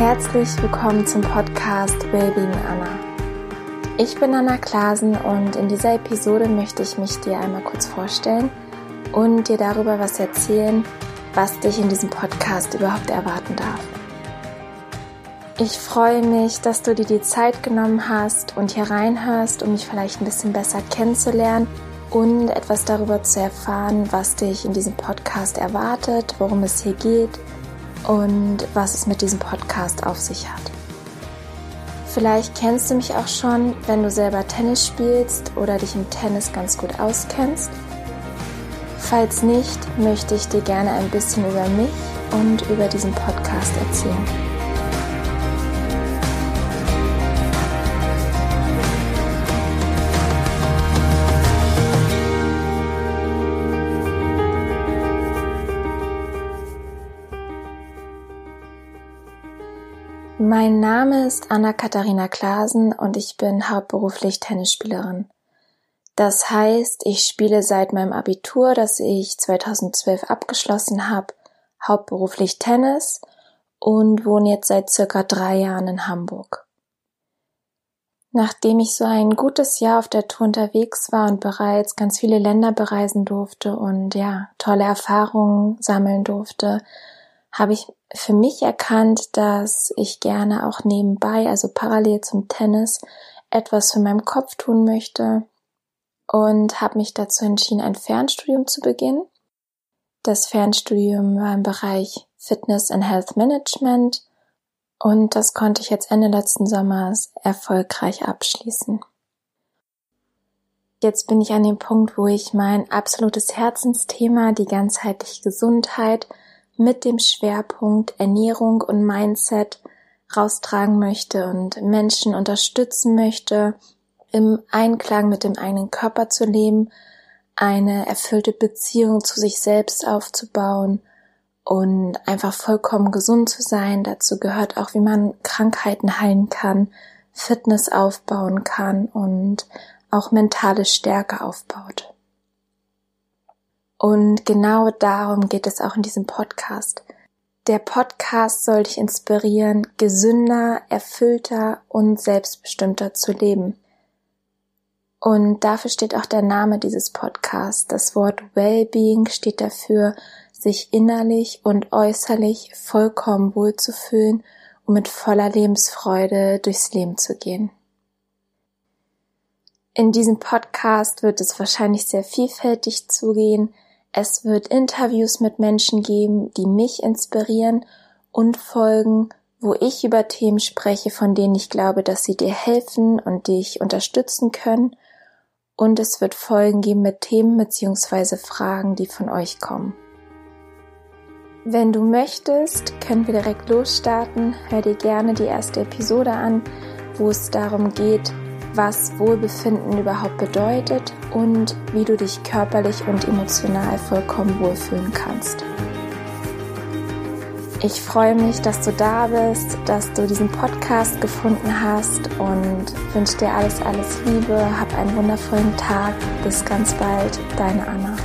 Herzlich willkommen zum Podcast Wellbeing Anna. Ich bin Anna Klasen und in dieser Episode möchte ich mich dir einmal kurz vorstellen und dir darüber was erzählen, was dich in diesem Podcast überhaupt erwarten darf. Ich freue mich, dass du dir die Zeit genommen hast und hier reinhörst, um mich vielleicht ein bisschen besser kennenzulernen und etwas darüber zu erfahren, was dich in diesem Podcast erwartet, worum es hier geht und was es mit diesem Podcast auf sich hat. Vielleicht kennst du mich auch schon, wenn du selber Tennis spielst oder dich im Tennis ganz gut auskennst. Falls nicht, möchte ich dir gerne ein bisschen über mich und über diesen Podcast erzählen. Mein Name ist Anna-Katharina Klasen und ich bin hauptberuflich Tennisspielerin. Das heißt, ich spiele seit meinem Abitur, das ich 2012 abgeschlossen habe, hauptberuflich Tennis und wohne jetzt seit circa drei Jahren in Hamburg. Nachdem ich so ein gutes Jahr auf der Tour unterwegs war und bereits ganz viele Länder bereisen durfte und ja, tolle Erfahrungen sammeln durfte, habe ich für mich erkannt, dass ich gerne auch nebenbei, also parallel zum Tennis, etwas für meinen Kopf tun möchte und habe mich dazu entschieden, ein Fernstudium zu beginnen. Das Fernstudium war im Bereich Fitness and Health Management und das konnte ich jetzt Ende letzten Sommers erfolgreich abschließen. Jetzt bin ich an dem Punkt, wo ich mein absolutes Herzensthema, die ganzheitliche Gesundheit, mit dem Schwerpunkt Ernährung und Mindset raustragen möchte und Menschen unterstützen möchte, im Einklang mit dem eigenen Körper zu leben, eine erfüllte Beziehung zu sich selbst aufzubauen und einfach vollkommen gesund zu sein. Dazu gehört auch, wie man Krankheiten heilen kann, Fitness aufbauen kann und auch mentale Stärke aufbaut. Und genau darum geht es auch in diesem Podcast. Der Podcast soll dich inspirieren, gesünder, erfüllter und selbstbestimmter zu leben. Und dafür steht auch der Name dieses Podcasts. Das Wort Wellbeing steht dafür, sich innerlich und äußerlich vollkommen wohlzufühlen und mit voller Lebensfreude durchs Leben zu gehen. In diesem Podcast wird es wahrscheinlich sehr vielfältig zugehen. Es wird Interviews mit Menschen geben, die mich inspirieren und Folgen, wo ich über Themen spreche, von denen ich glaube, dass sie dir helfen und dich unterstützen können. Und es wird Folgen geben mit Themen bzw. Fragen, die von euch kommen. Wenn du möchtest, können wir direkt losstarten. Hör dir gerne die erste Episode an, wo es darum geht, was Wohlbefinden überhaupt bedeutet und wie du dich körperlich und emotional vollkommen wohlfühlen kannst. Ich freue mich, dass du da bist, dass du diesen Podcast gefunden hast und wünsche dir alles, alles Liebe. Hab einen wundervollen Tag. Bis ganz bald, deine Anna.